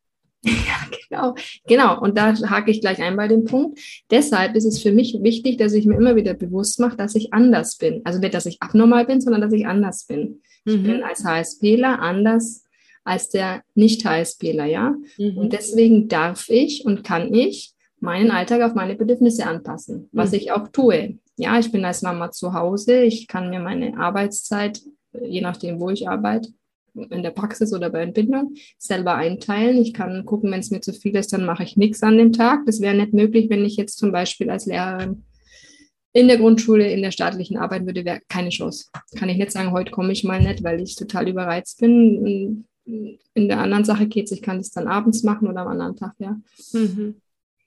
Ja, genau. Genau. Und da hake ich gleich ein bei dem Punkt. Deshalb ist es für mich wichtig, dass ich mir immer wieder bewusst mache, dass ich anders bin. Also nicht, dass ich abnormal bin, sondern dass ich anders bin. Mhm. Ich bin als HSPler anders als der Nicht-HSPler, ja. Mhm. Und deswegen darf ich und kann ich meinen Alltag auf meine Bedürfnisse anpassen, was mhm. ich auch tue. Ja, ich bin als Mama zu Hause. Ich kann mir meine Arbeitszeit, je nachdem, wo ich arbeite, in der Praxis oder bei Entbindung selber einteilen. Ich kann gucken, wenn es mir zu viel ist, dann mache ich nichts an dem Tag. Das wäre nicht möglich, wenn ich jetzt zum Beispiel als Lehrerin in der Grundschule, in der staatlichen Arbeit würde, wäre keine Chance. Kann ich nicht sagen, heute komme ich mal nicht, weil ich total überreizt bin. In der anderen Sache geht es, ich kann das dann abends machen oder am anderen Tag, ja. Mhm.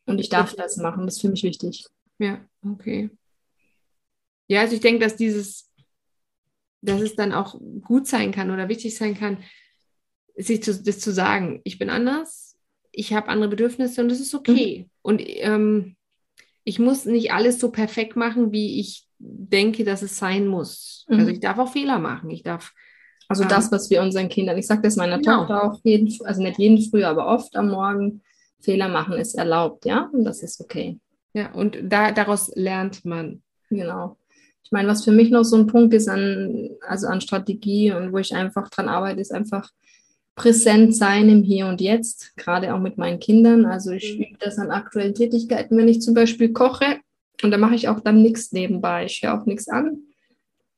Und ich darf das machen, das ist für mich wichtig. Ja, okay. Ja, also ich denke, dass dieses, dass es dann auch gut sein kann oder wichtig sein kann, sich zu, das zu sagen, ich bin anders, ich habe andere Bedürfnisse und das ist okay. Mhm. Und ähm, ich muss nicht alles so perfekt machen, wie ich denke, dass es sein muss. Mhm. Also ich darf auch Fehler machen. Ich darf. Also ähm, das, was wir unseren Kindern, ich sage das meiner genau. Tochter auch jeden, also nicht jeden früh, aber oft am Morgen, Fehler machen ist erlaubt, ja, und das ist okay. Ja, und da, daraus lernt man. Genau. Ich meine, was für mich noch so ein Punkt ist an, also an Strategie und wo ich einfach dran arbeite, ist einfach präsent sein im Hier und Jetzt, gerade auch mit meinen Kindern. Also ich mhm. übe das an aktuellen Tätigkeiten, wenn ich zum Beispiel koche und da mache ich auch dann nichts nebenbei. Ich höre auch nichts an,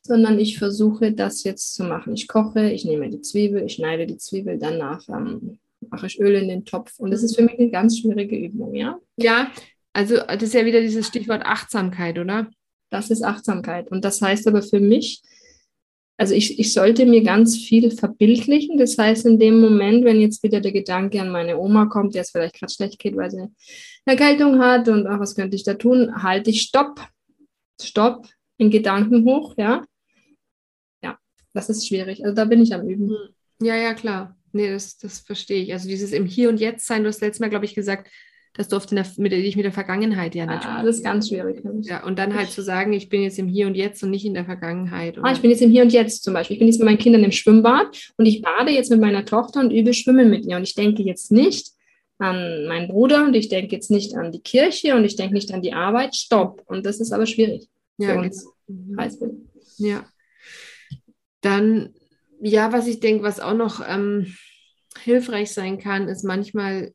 sondern ich versuche das jetzt zu machen. Ich koche, ich nehme die Zwiebel, ich schneide die Zwiebel, danach ähm, mache ich Öl in den Topf und das ist für mich eine ganz schwierige Übung, ja? Ja, also das ist ja wieder dieses Stichwort Achtsamkeit, oder? Das ist Achtsamkeit und das heißt aber für mich, also ich, ich sollte mir ganz viel verbildlichen. Das heißt, in dem Moment, wenn jetzt wieder der Gedanke an meine Oma kommt, der es vielleicht gerade schlecht geht, weil sie eine Erkältung hat und ach, was könnte ich da tun, halte ich Stopp. Stopp in Gedanken hoch, ja. Ja, das ist schwierig. Also da bin ich am Üben. Ja, ja, klar. Nee, das, das verstehe ich. Also dieses im Hier und Jetzt sein, du hast letztes Mal, glaube ich, gesagt, das durfte der, mit, der, mit der Vergangenheit ja nicht. Ah, das ist ganz schwierig. Ja, und dann halt zu sagen, ich bin jetzt im Hier und Jetzt und nicht in der Vergangenheit. Ah, ich bin jetzt im Hier und Jetzt zum Beispiel. Ich bin jetzt mit meinen Kindern im Schwimmbad und ich bade jetzt mit meiner Tochter und übe Schwimmen mit ihr. Und ich denke jetzt nicht an meinen Bruder und ich denke jetzt nicht an die Kirche und ich denke nicht an die Arbeit. Stopp. Und das ist aber schwierig ja, für uns. Genau. Ja. Dann, ja, was ich denke, was auch noch ähm, hilfreich sein kann, ist manchmal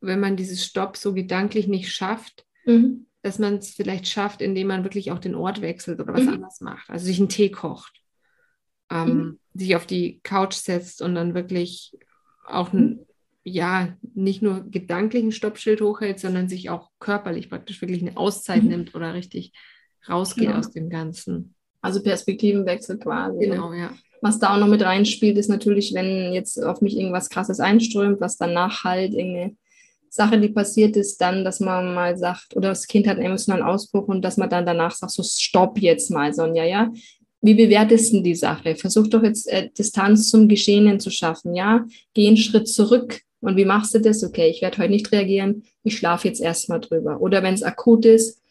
wenn man dieses Stopp so gedanklich nicht schafft, mhm. dass man es vielleicht schafft, indem man wirklich auch den Ort wechselt oder was mhm. anderes macht. Also sich einen Tee kocht, ähm, mhm. sich auf die Couch setzt und dann wirklich auch ein, ja, nicht nur gedanklichen Stoppschild hochhält, sondern sich auch körperlich praktisch wirklich eine Auszeit mhm. nimmt oder richtig rausgeht genau. aus dem Ganzen. Also Perspektivenwechsel quasi. Genau, ja. Was da auch noch mit reinspielt, ist natürlich, wenn jetzt auf mich irgendwas Krasses einströmt, was danach halt irgendeine Sache, die passiert ist, dann, dass man mal sagt, oder das Kind hat einen emotionalen Ausbruch und dass man dann danach sagt, so stopp jetzt mal, Sonja, ja. Wie bewertest du die Sache? Versuch doch jetzt äh, Distanz zum Geschehenen zu schaffen, ja. Geh einen Schritt zurück. Und wie machst du das? Okay, ich werde heute nicht reagieren, ich schlafe jetzt erstmal drüber. Oder wenn es akut ist,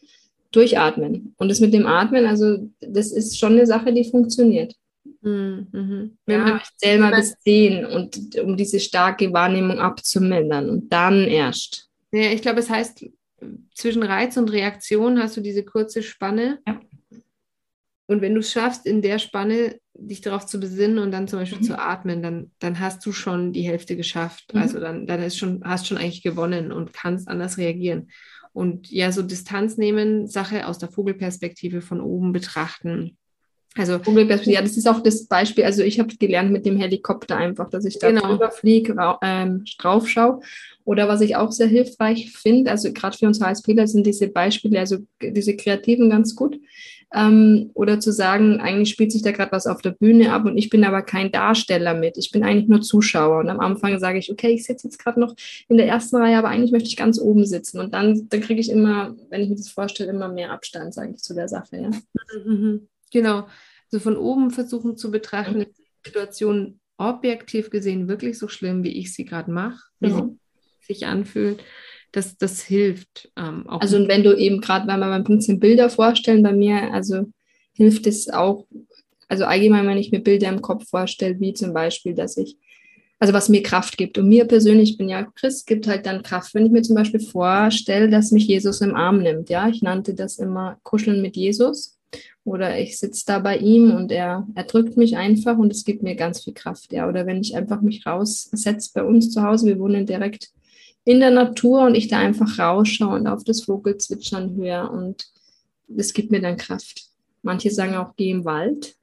durchatmen. Und das mit dem Atmen, also das ist schon eine Sache, die funktioniert. Mhm. Wenn ja, selber das sehen und um diese starke Wahrnehmung abzumildern und dann erst. Ja, ich glaube, es heißt, zwischen Reiz und Reaktion hast du diese kurze Spanne. Ja. Und wenn du es schaffst, in der Spanne dich darauf zu besinnen und dann zum Beispiel mhm. zu atmen, dann, dann hast du schon die Hälfte geschafft. Mhm. Also dann, dann ist schon, hast schon eigentlich gewonnen und kannst anders reagieren. Und ja, so Distanz nehmen, Sache aus der Vogelperspektive von oben betrachten also ja, das ist auch das Beispiel. Also ich habe gelernt mit dem Helikopter einfach, dass ich da genau. drüber fliege, ähm, drauf schaue. Oder was ich auch sehr hilfreich finde, also gerade für uns HSPler sind diese Beispiele, also diese Kreativen ganz gut. Ähm, oder zu sagen, eigentlich spielt sich da gerade was auf der Bühne ab und ich bin aber kein Darsteller mit. Ich bin eigentlich nur Zuschauer. Und am Anfang sage ich, okay, ich sitze jetzt gerade noch in der ersten Reihe, aber eigentlich möchte ich ganz oben sitzen. Und dann, dann kriege ich immer, wenn ich mir das vorstelle, immer mehr Abstand, sage ich, zu der Sache. Ja. Mhm. mhm. Genau. Also von oben versuchen zu betrachten, ist die Situation objektiv gesehen wirklich so schlimm, wie ich sie gerade mache, wie mhm. sie sich anfühlt. Das, das hilft ähm, auch. Also und wenn du eben gerade, weil wir beim Punkt sind, Bilder vorstellen, bei mir, also hilft es auch, also allgemein, wenn ich mir Bilder im Kopf vorstelle, wie zum Beispiel, dass ich, also was mir Kraft gibt. Und mir persönlich, ich bin ja Christ, gibt halt dann Kraft. Wenn ich mir zum Beispiel vorstelle, dass mich Jesus im Arm nimmt, ja, ich nannte das immer Kuscheln mit Jesus. Oder ich sitze da bei ihm und er, er drückt mich einfach und es gibt mir ganz viel Kraft. Ja. Oder wenn ich einfach mich raussetze bei uns zu Hause, wir wohnen direkt in der Natur und ich da einfach rausschaue und auf das Vogelzwitschern höre und das gibt mir dann Kraft. Manche sagen auch, geh im Wald.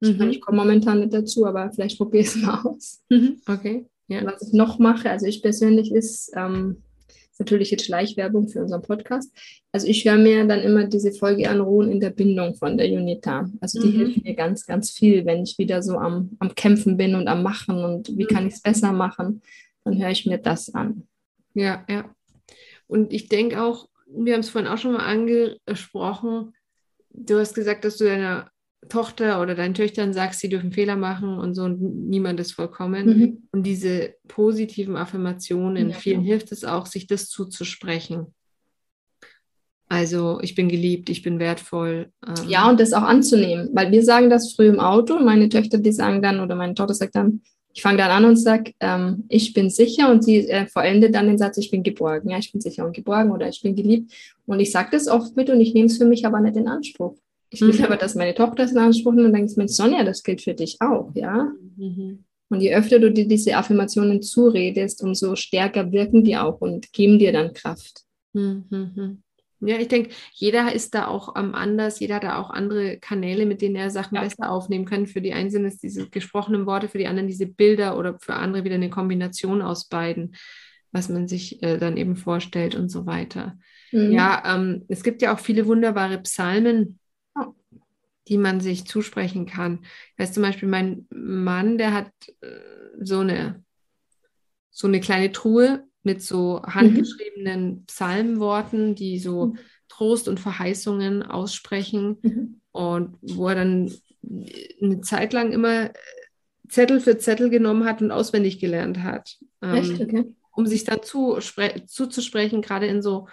Ich, mhm. ich komme momentan nicht dazu, aber vielleicht probiere ich es mal aus. Mhm. Okay. Ja. Was ich noch mache, also ich persönlich ist, ähm, natürlich jetzt Schleichwerbung für unseren Podcast. Also ich höre mir dann immer diese Folge an Ruhen in der Bindung von der Unita. Also die mhm. hilft mir ganz, ganz viel, wenn ich wieder so am, am Kämpfen bin und am Machen und wie kann ich es besser machen, dann höre ich mir das an. Ja, ja. Und ich denke auch, wir haben es vorhin auch schon mal angesprochen, du hast gesagt, dass du deiner Tochter oder deinen Töchtern sagst, sie dürfen Fehler machen und so und niemand ist vollkommen. Mhm. Und diese positiven Affirmationen, ja, vielen ja. hilft es auch, sich das zuzusprechen. Also ich bin geliebt, ich bin wertvoll. Ähm. Ja, und das auch anzunehmen, weil wir sagen das früh im Auto und meine Töchter, die sagen dann, oder meine Tochter sagt dann, ich fange dann an und sage, ähm, ich bin sicher und sie äh, vollendet dann den Satz, ich bin geborgen. Ja, ich bin sicher und geborgen oder ich bin geliebt. Und ich sage das oft mit und ich nehme es für mich aber nicht in Anspruch. Ich will mhm. aber, dass meine Tochter es in Anspruch nimmt und denkt, Mensch, Sonja, das gilt für dich auch, ja. Mhm. Und je öfter du dir diese Affirmationen zuredest, umso stärker wirken die auch und geben dir dann Kraft. Mhm. Ja, ich denke, jeder ist da auch ähm, anders, jeder hat da auch andere Kanäle, mit denen er Sachen ja. besser aufnehmen kann. Für die einen sind es diese gesprochenen Worte, für die anderen diese Bilder oder für andere wieder eine Kombination aus beiden, was man sich äh, dann eben vorstellt und so weiter. Mhm. Ja, ähm, es gibt ja auch viele wunderbare Psalmen, die man sich zusprechen kann. Ich weiß zum Beispiel, mein Mann, der hat äh, so eine, so eine kleine Truhe mit so handgeschriebenen mhm. Psalmworten, die so mhm. Trost und Verheißungen aussprechen mhm. und wo er dann eine Zeit lang immer Zettel für Zettel genommen hat und auswendig gelernt hat. Ähm, Echt? Okay. Um sich dann zu, zuzusprechen, gerade in so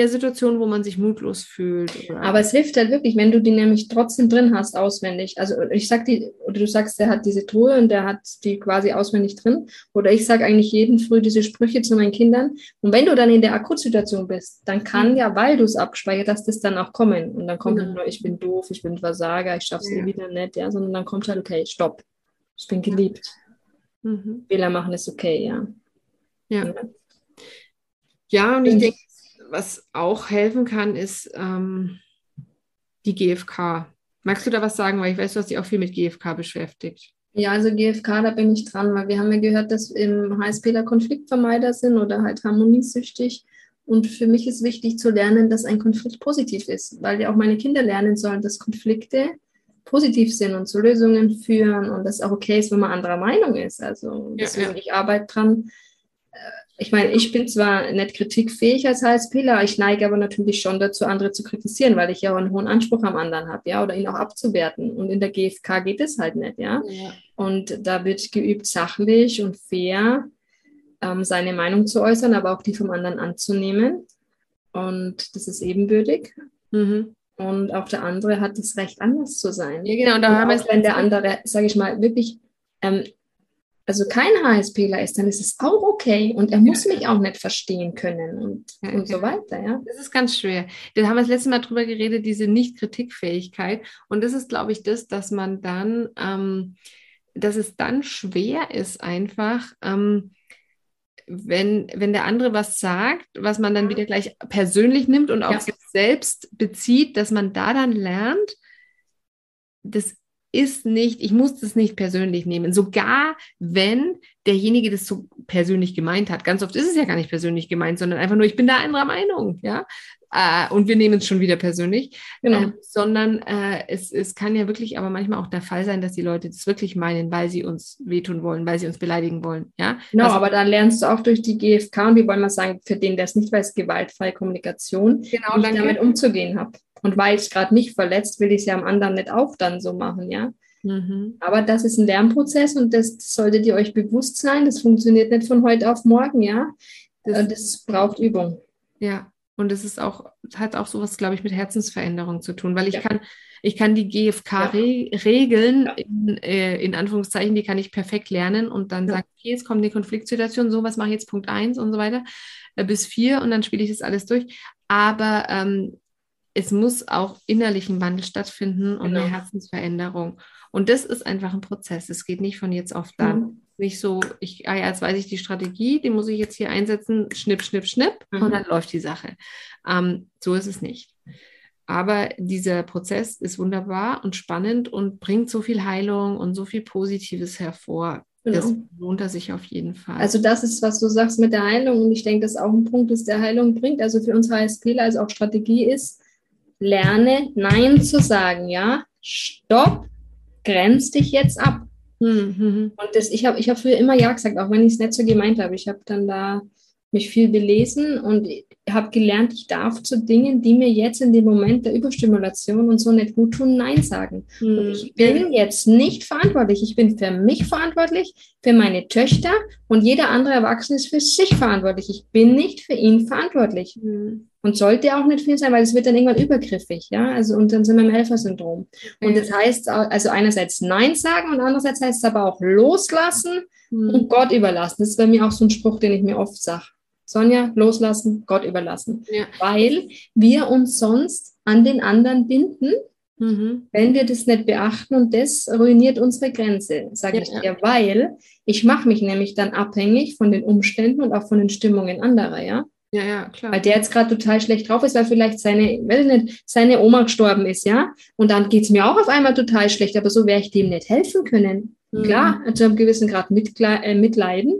ja, Situationen, wo man sich mutlos fühlt. Oder? Aber es hilft halt wirklich, wenn du die nämlich trotzdem drin hast, auswendig. Also ich sag die, oder du sagst, der hat diese Truhe und der hat die quasi auswendig drin. Oder ich sage eigentlich jeden früh diese Sprüche zu meinen Kindern. Und wenn du dann in der Akutsituation bist, dann kann mhm. ja, weil du es abgespeichert hast, das dann auch kommen. Und dann kommt ja. nicht nur, ich bin doof, ich bin Versager, ich schaff's ja. wieder nicht, ja, sondern dann kommt halt, okay, stopp. Ich bin geliebt. Mhm. Fehler machen ist okay, ja. Ja. Ja, und ich denke, was auch helfen kann, ist ähm, die GfK. Magst du da was sagen? Weil ich weiß, du hast dich auch viel mit GfK beschäftigt. Ja, also GfK, da bin ich dran, weil wir haben ja gehört, dass im HSPler Konfliktvermeider sind oder halt harmoniesüchtig. Und für mich ist wichtig zu lernen, dass ein Konflikt positiv ist, weil ja auch meine Kinder lernen sollen, dass Konflikte positiv sind und zu Lösungen führen und dass auch okay ist, wenn man anderer Meinung ist. Also deswegen ja, ja. ich arbeite dran, ich meine, ich bin zwar nicht kritikfähig als HSPler, ich neige aber natürlich schon dazu, andere zu kritisieren, weil ich ja auch einen hohen Anspruch am anderen habe, ja, oder ihn auch abzuwerten. Und in der GfK geht es halt nicht, ja. ja. Und da wird geübt, sachlich und fair ähm, seine Meinung zu äußern, aber auch die vom anderen anzunehmen. Und das ist ebenbürtig. Mhm. Und auch der andere hat das Recht, anders zu sein. Ja, genau. Und da haben wir es, wenn der andere, sage ich mal, wirklich ähm, also kein HSPler ist, dann ist es auch okay und er muss mich auch nicht verstehen können und, ja, und so weiter. Ja. Das ist ganz schwer. Da haben wir das letzte Mal drüber geredet, diese Nicht-Kritikfähigkeit. Und das ist, glaube ich, das, dass man dann, ähm, dass es dann schwer ist, einfach, ähm, wenn, wenn der andere was sagt, was man dann wieder gleich persönlich nimmt und auf ja. sich selbst bezieht, dass man da dann lernt, das ist nicht, ich muss das nicht persönlich nehmen. Sogar wenn derjenige das so persönlich gemeint hat. Ganz oft ist es ja gar nicht persönlich gemeint, sondern einfach nur, ich bin da anderer Meinung, ja. Äh, und wir nehmen es schon wieder persönlich. Genau. Äh, sondern äh, es, es kann ja wirklich aber manchmal auch der Fall sein, dass die Leute das wirklich meinen, weil sie uns wehtun wollen, weil sie uns beleidigen wollen, ja. Genau, also, aber dann lernst du auch durch die GfK und wie wollen wir sagen, für den, der es nicht weiß, gewaltfreie Kommunikation, genau, wie ich damit umzugehen habe. Und weil ich gerade mich verletzt, will ich es ja am anderen nicht auch dann so machen, ja. Mhm. Aber das ist ein Lernprozess und das solltet ihr euch bewusst sein. Das funktioniert nicht von heute auf morgen, ja. Das, das braucht Übung. Ja, und es ist auch, hat auch sowas, glaube ich, mit Herzensveränderung zu tun, weil ich ja. kann, ich kann die GFK-Regeln, ja. in, äh, in, Anführungszeichen, die kann ich perfekt lernen und dann ja. sagen, okay, jetzt kommt die Konfliktsituation, so was mache ich jetzt Punkt 1 und so weiter, äh, bis 4 und dann spiele ich das alles durch. Aber ähm, es muss auch innerlich ein Wandel stattfinden und genau. eine Herzensveränderung. Und das ist einfach ein Prozess. Es geht nicht von jetzt auf dann. Mhm. Nicht so, ich, ah ja, jetzt weiß ich die Strategie, die muss ich jetzt hier einsetzen, schnipp, schnipp, schnipp, mhm. und dann läuft die Sache. Ähm, so ist es nicht. Aber dieser Prozess ist wunderbar und spannend und bringt so viel Heilung und so viel Positives hervor. Genau. Das lohnt er sich auf jeden Fall. Also das ist, was du sagst mit der Heilung und ich denke, das ist auch ein Punkt, das der Heilung bringt. Also für uns HSPler als auch Strategie ist, lerne Nein zu sagen, ja. Stopp, grenz dich jetzt ab. Mhm. Und das, ich habe ich hab früher immer Ja gesagt, auch wenn ich es nicht so gemeint habe. Ich habe dann da mich viel belesen und habe gelernt, ich darf zu Dingen, die mir jetzt in dem Moment der Überstimulation und so nicht gut tun, Nein sagen. Mhm. Und ich bin jetzt nicht verantwortlich. Ich bin für mich verantwortlich, für meine Töchter und jeder andere Erwachsene ist für sich verantwortlich. Ich bin nicht für ihn verantwortlich. Mhm. Und sollte auch nicht viel sein, weil es wird dann irgendwann übergriffig, ja. Also, und dann sind wir im Helfersyndrom. Und das heißt, also einerseits Nein sagen und andererseits heißt es aber auch loslassen mhm. und Gott überlassen. Das ist bei mir auch so ein Spruch, den ich mir oft sage. Sonja, loslassen, Gott überlassen. Ja. Weil wir uns sonst an den anderen binden, mhm. wenn wir das nicht beachten und das ruiniert unsere Grenze, sage ja, ich dir, ja. weil ich mache mich nämlich dann abhängig von den Umständen und auch von den Stimmungen anderer, ja. Ja, ja, klar. Weil der jetzt gerade total schlecht drauf ist, weil vielleicht seine, weiß nicht, seine Oma gestorben ist, ja. Und dann geht es mir auch auf einmal total schlecht, aber so werde ich dem nicht helfen können. Mhm. Klar, zu einem gewissen Grad äh, mitleiden,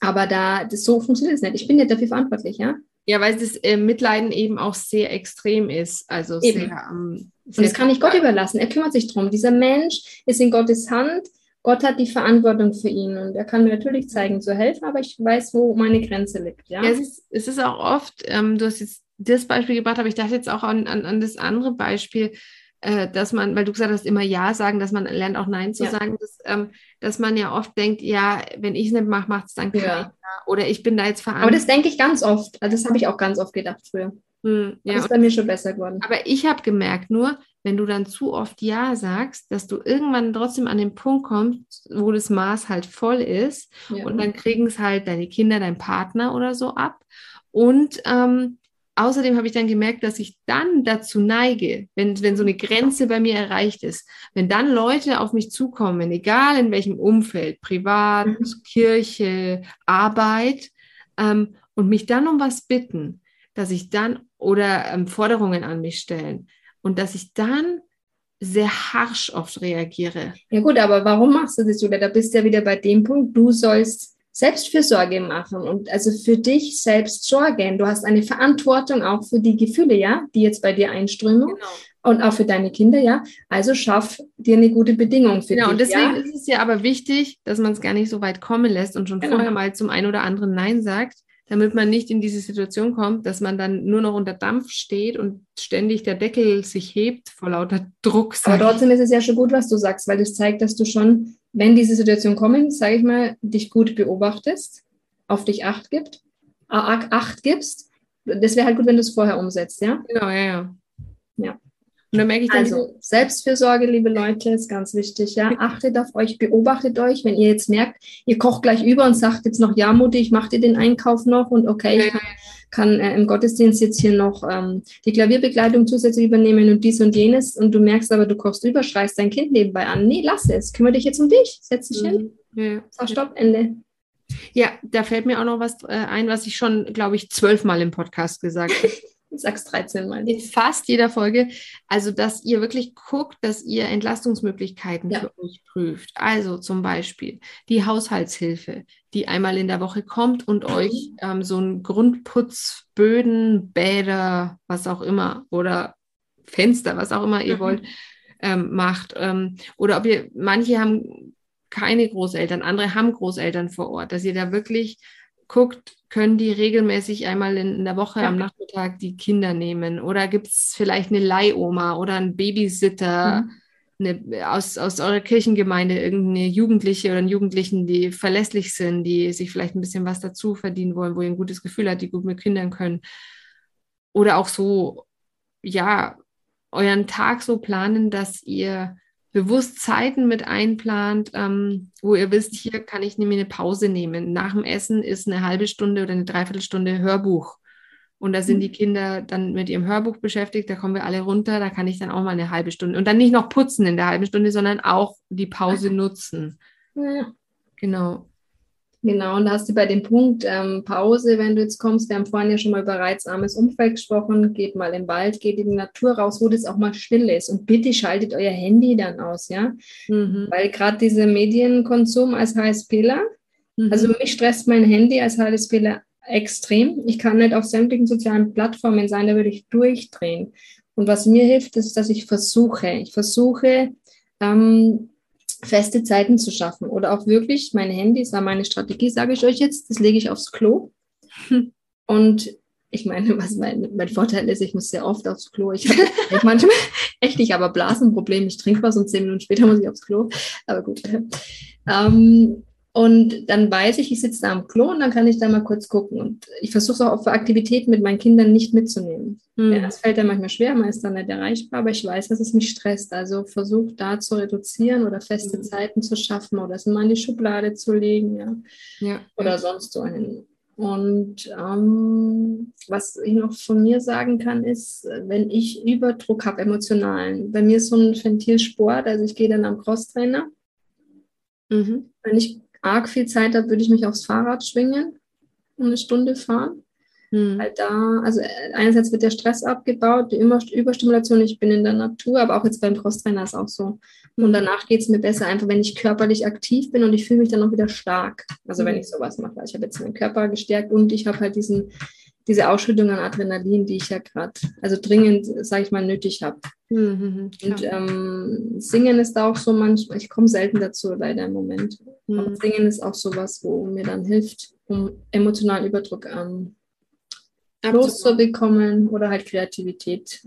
aber da, das, so funktioniert es nicht. Ich bin nicht dafür verantwortlich, ja? Ja, weil das äh, Mitleiden eben auch sehr extrem ist. Also eben. sehr, ähm, sehr Und das kann ich Gott überlassen. Er kümmert sich drum. Dieser Mensch ist in Gottes Hand. Gott hat die Verantwortung für ihn und er kann mir natürlich zeigen, zu helfen, aber ich weiß, wo meine Grenze liegt. Ja, ja es, ist, es ist auch oft, ähm, du hast jetzt das Beispiel gebracht, aber ich dachte jetzt auch an, an, an das andere Beispiel, äh, dass man, weil du gesagt hast, immer Ja sagen, dass man lernt auch Nein zu ja. sagen, dass, ähm, dass man ja oft denkt, ja, wenn ich es nicht mache, macht es dann keiner. Ja. Oder ich bin da jetzt verantwortlich. Aber das denke ich ganz oft. Also das habe ich auch ganz oft gedacht früher. Hm, ja, das ist bei mir schon besser geworden. Aber ich habe gemerkt, nur wenn du dann zu oft Ja sagst, dass du irgendwann trotzdem an den Punkt kommst, wo das Maß halt voll ist ja. und dann kriegen es halt deine Kinder, dein Partner oder so ab. Und ähm, außerdem habe ich dann gemerkt, dass ich dann dazu neige, wenn, wenn so eine Grenze bei mir erreicht ist, wenn dann Leute auf mich zukommen, egal in welchem Umfeld, privat, mhm. Kirche, Arbeit, ähm, und mich dann um was bitten, dass ich dann oder ähm, Forderungen an mich stellen und dass ich dann sehr harsch oft reagiere. Ja gut, aber warum machst du das, Julia? Da bist du ja wieder bei dem Punkt, du sollst Selbstfürsorge machen und also für dich selbst sorgen. Du hast eine Verantwortung auch für die Gefühle, ja, die jetzt bei dir einströmen. Genau. Und auch für deine Kinder, ja. Also schaff dir eine gute Bedingung für genau, dich. Und deswegen ja? ist es ja aber wichtig, dass man es gar nicht so weit kommen lässt und schon genau. vorher mal zum einen oder anderen Nein sagt, damit man nicht in diese Situation kommt, dass man dann nur noch unter Dampf steht und ständig der Deckel sich hebt vor lauter Druck. Aber trotzdem ist es ja schon gut, was du sagst, weil das zeigt, dass du schon wenn diese Situation kommen, sage ich mal, dich gut beobachtest, auf dich acht gibt, äh, acht gibst. Das wäre halt gut, wenn du es vorher umsetzt, ja? Genau, ja, ja. Ja. Und dann merke ich dann also, Selbstfürsorge, liebe Leute, ist ganz wichtig. Ja, achtet auf euch, beobachtet euch. Wenn ihr jetzt merkt, ihr kocht gleich über und sagt jetzt noch, ja, Mutti, ich mache dir den Einkauf noch und okay, ich kann, kann äh, im Gottesdienst jetzt hier noch ähm, die Klavierbegleitung zusätzlich übernehmen und dies und jenes und du merkst aber, du kochst über, schreist dein Kind nebenbei an. Nee, lass es. Kümmere dich jetzt um dich. Setz dich mhm. hin. Ja. Sag Stopp, Ende. Ja, da fällt mir auch noch was äh, ein, was ich schon, glaube ich, zwölfmal im Podcast gesagt habe. Ich sag's 13 Mal. In fast jeder Folge. Also, dass ihr wirklich guckt, dass ihr Entlastungsmöglichkeiten ja. für euch prüft. Also zum Beispiel die Haushaltshilfe, die einmal in der Woche kommt und euch ähm, so einen Grundputz, Böden, Bäder, was auch immer, oder Fenster, was auch immer ihr mhm. wollt, ähm, macht. Ähm, oder ob ihr, manche haben keine Großeltern, andere haben Großeltern vor Ort, dass ihr da wirklich guckt, können die regelmäßig einmal in, der Woche ja. am Nachmittag die Kinder nehmen? Oder gibt es vielleicht eine Leihoma oder einen Babysitter mhm. eine, aus, aus eurer Kirchengemeinde, irgendeine Jugendliche oder einen Jugendlichen, die verlässlich sind, die sich vielleicht ein bisschen was dazu verdienen wollen, wo ihr ein gutes Gefühl habt, die gut mit Kindern können? Oder auch so, ja, euren Tag so planen, dass ihr bewusst Zeiten mit einplant, ähm, wo ihr wisst, hier kann ich nämlich eine Pause nehmen. Nach dem Essen ist eine halbe Stunde oder eine Dreiviertelstunde Hörbuch. Und da sind mhm. die Kinder dann mit ihrem Hörbuch beschäftigt, da kommen wir alle runter, da kann ich dann auch mal eine halbe Stunde. Und dann nicht noch putzen in der halben Stunde, sondern auch die Pause nutzen. Ja. Genau. Genau, und da hast du bei dem Punkt ähm, Pause, wenn du jetzt kommst, wir haben vorhin ja schon mal über reizarmes Umfeld gesprochen, geht mal im Wald, geht in die Natur raus, wo das auch mal still ist. Und bitte schaltet euer Handy dann aus, ja, mhm. weil gerade dieser Medienkonsum als HSPler, mhm. also mich stresst mein Handy als HSPler extrem, ich kann nicht auf sämtlichen sozialen Plattformen sein, da würde ich durchdrehen. Und was mir hilft, ist, dass ich versuche, ich versuche, ähm, feste Zeiten zu schaffen oder auch wirklich, mein Handy ist meine Strategie, sage ich euch jetzt, das lege ich aufs Klo. Und ich meine, was mein, mein Vorteil ist, ich muss sehr oft aufs Klo. Ich habe manchmal echt nicht, aber Blasenproblem. Ich trinke was und zehn Minuten später muss ich aufs Klo. Aber gut. Ähm, und dann weiß ich, ich sitze da am Klo und dann kann ich da mal kurz gucken. Und ich versuche es auch für Aktivitäten mit meinen Kindern nicht mitzunehmen. Mhm. Ja, das fällt dann manchmal schwer, man ist dann nicht erreichbar, aber ich weiß, dass es mich stresst. Also versuche da zu reduzieren oder feste mhm. Zeiten zu schaffen oder es mal in die Schublade zu legen, ja. ja. Oder sonst so hin. Und ähm, was ich noch von mir sagen kann, ist, wenn ich Überdruck habe, emotionalen, bei mir ist so ein Ventilsport, also ich gehe dann am Crosstrainer. Mhm. Wenn ich arg viel Zeit habe, würde ich mich aufs Fahrrad schwingen und eine Stunde fahren. Hm. Weil da, also äh, einerseits wird der Stress abgebaut, die Überstimulation, ich bin in der Natur, aber auch jetzt beim Crosstrainer ist auch so. Und danach geht es mir besser, einfach wenn ich körperlich aktiv bin und ich fühle mich dann auch wieder stark. Also wenn hm. ich sowas mache. Ich habe jetzt meinen Körper gestärkt und ich habe halt diesen diese Ausschüttung an Adrenalin, die ich ja gerade, also dringend, sage ich mal, nötig habe. Mhm, und ähm, Singen ist da auch so manchmal, ich komme selten dazu, leider im Moment. Mhm. Aber Singen ist auch sowas, wo mir dann hilft, um emotionalen Überdruck ähm, loszubekommen oder halt Kreativität.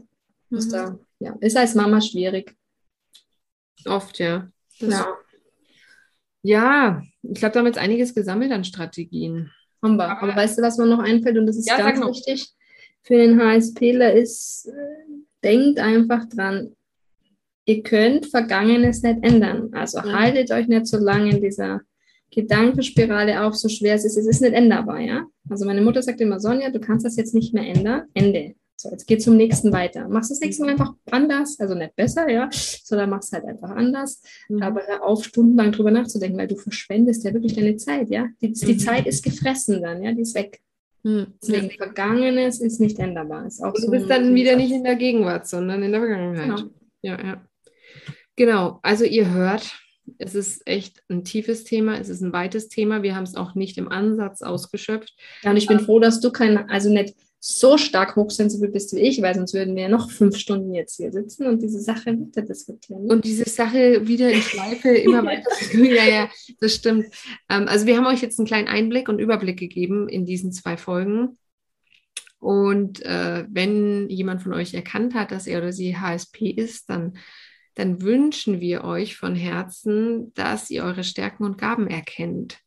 Mhm. Ist, da, ja, ist als Mama schwierig. Oft, ja. Das ja. Ja, ich glaube, da haben wir jetzt einiges gesammelt an Strategien. Haben wir. Aber, Aber weißt du, was mir noch einfällt? Und das ist ja, ganz wichtig für den HSPler ist, äh, denkt einfach dran, ihr könnt Vergangenes nicht ändern. Also ja. haltet euch nicht so lange in dieser Gedankenspirale auf, so schwer es ist. Es ist nicht änderbar, ja. Also meine Mutter sagt immer, Sonja, du kannst das jetzt nicht mehr ändern. Ende. So, jetzt geht zum nächsten weiter. Machst das nächste Mal einfach anders, also nicht besser, ja, sondern machst halt einfach anders. Mhm. Aber hör auf, stundenlang drüber nachzudenken, weil du verschwendest ja wirklich deine Zeit, ja. Die, die mhm. Zeit ist gefressen dann, ja, die ist weg. Mhm. Deswegen. Vergangenes ist nicht änderbar. Ist auch du so bist dann wieder nicht in der Gegenwart, sondern in der Vergangenheit. Genau. Ja, ja. Genau, also ihr hört, es ist echt ein tiefes Thema, es ist ein weites Thema. Wir haben es auch nicht im Ansatz ausgeschöpft. Ja, und ich bin froh, dass du kein, also nicht so stark hochsensibel bist wie ich, weil sonst würden wir ja noch fünf Stunden jetzt hier sitzen und diese Sache weiter diskutieren. Und diese Sache wieder in Schleife immer weiter. ja, ja, das stimmt. Ähm, also wir haben euch jetzt einen kleinen Einblick und Überblick gegeben in diesen zwei Folgen. Und äh, wenn jemand von euch erkannt hat, dass er oder sie HSP ist, dann, dann wünschen wir euch von Herzen, dass ihr eure Stärken und Gaben erkennt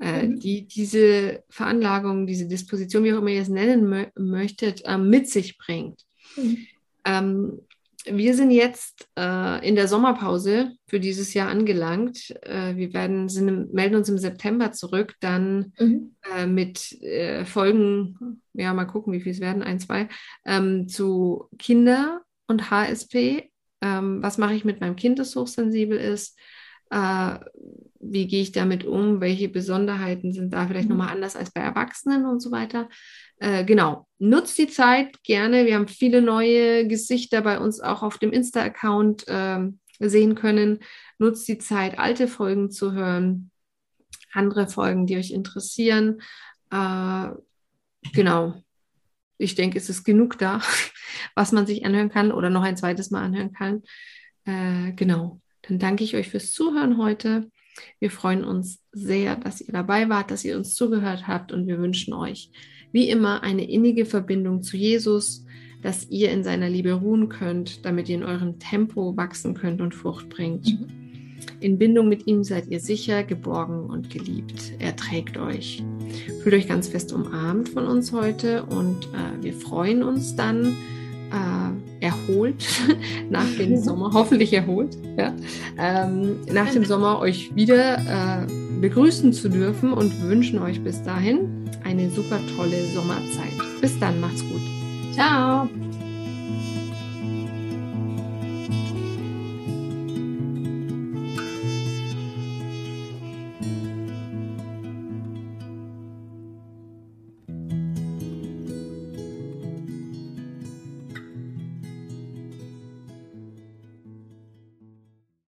äh, mhm. die diese Veranlagung, diese Disposition, wie auch immer ihr es nennen mö möchtet, äh, mit sich bringt. Mhm. Ähm, wir sind jetzt äh, in der Sommerpause für dieses Jahr angelangt. Äh, wir werden, sind, melden uns im September zurück, dann mhm. äh, mit äh, Folgen, ja, mal gucken, wie viel es werden, ein, zwei, ähm, zu Kinder und HSP. Ähm, was mache ich mit meinem Kind, das hochsensibel ist? Äh, wie gehe ich damit um, welche Besonderheiten sind da vielleicht mhm. nochmal anders als bei Erwachsenen und so weiter. Äh, genau, nutzt die Zeit gerne. Wir haben viele neue Gesichter bei uns auch auf dem Insta-Account äh, sehen können. Nutzt die Zeit, alte Folgen zu hören, andere Folgen, die euch interessieren. Äh, genau. Ich denke, es ist genug da, was man sich anhören kann oder noch ein zweites Mal anhören kann. Äh, genau. Dann danke ich euch fürs Zuhören heute. Wir freuen uns sehr, dass ihr dabei wart, dass ihr uns zugehört habt und wir wünschen euch wie immer eine innige Verbindung zu Jesus, dass ihr in seiner Liebe ruhen könnt, damit ihr in eurem Tempo wachsen könnt und Frucht bringt. Mhm. In Bindung mit ihm seid ihr sicher, geborgen und geliebt. Er trägt euch. Fühlt euch ganz fest umarmt von uns heute und äh, wir freuen uns dann, äh, erholt nach dem Sommer, hoffentlich erholt, ja, ähm, nach dem Sommer euch wieder äh, begrüßen zu dürfen und wünschen euch bis dahin eine super tolle Sommerzeit. Bis dann, macht's gut. Ciao.